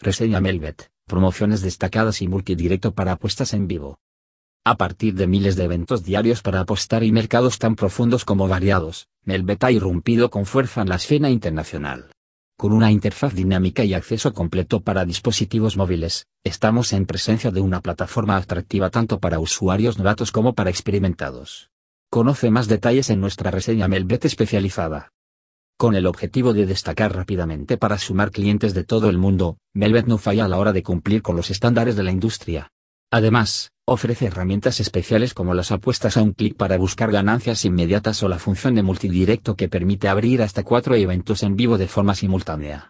Reseña Melvet, promociones destacadas y multidirecto para apuestas en vivo. A partir de miles de eventos diarios para apostar y mercados tan profundos como variados, Melvet ha irrumpido con fuerza en la escena internacional. Con una interfaz dinámica y acceso completo para dispositivos móviles, estamos en presencia de una plataforma atractiva tanto para usuarios novatos como para experimentados. Conoce más detalles en nuestra reseña Melvet especializada. Con el objetivo de destacar rápidamente para sumar clientes de todo el mundo, Melvet no falla a la hora de cumplir con los estándares de la industria. Además, ofrece herramientas especiales como las apuestas a un clic para buscar ganancias inmediatas o la función de multidirecto que permite abrir hasta cuatro eventos en vivo de forma simultánea.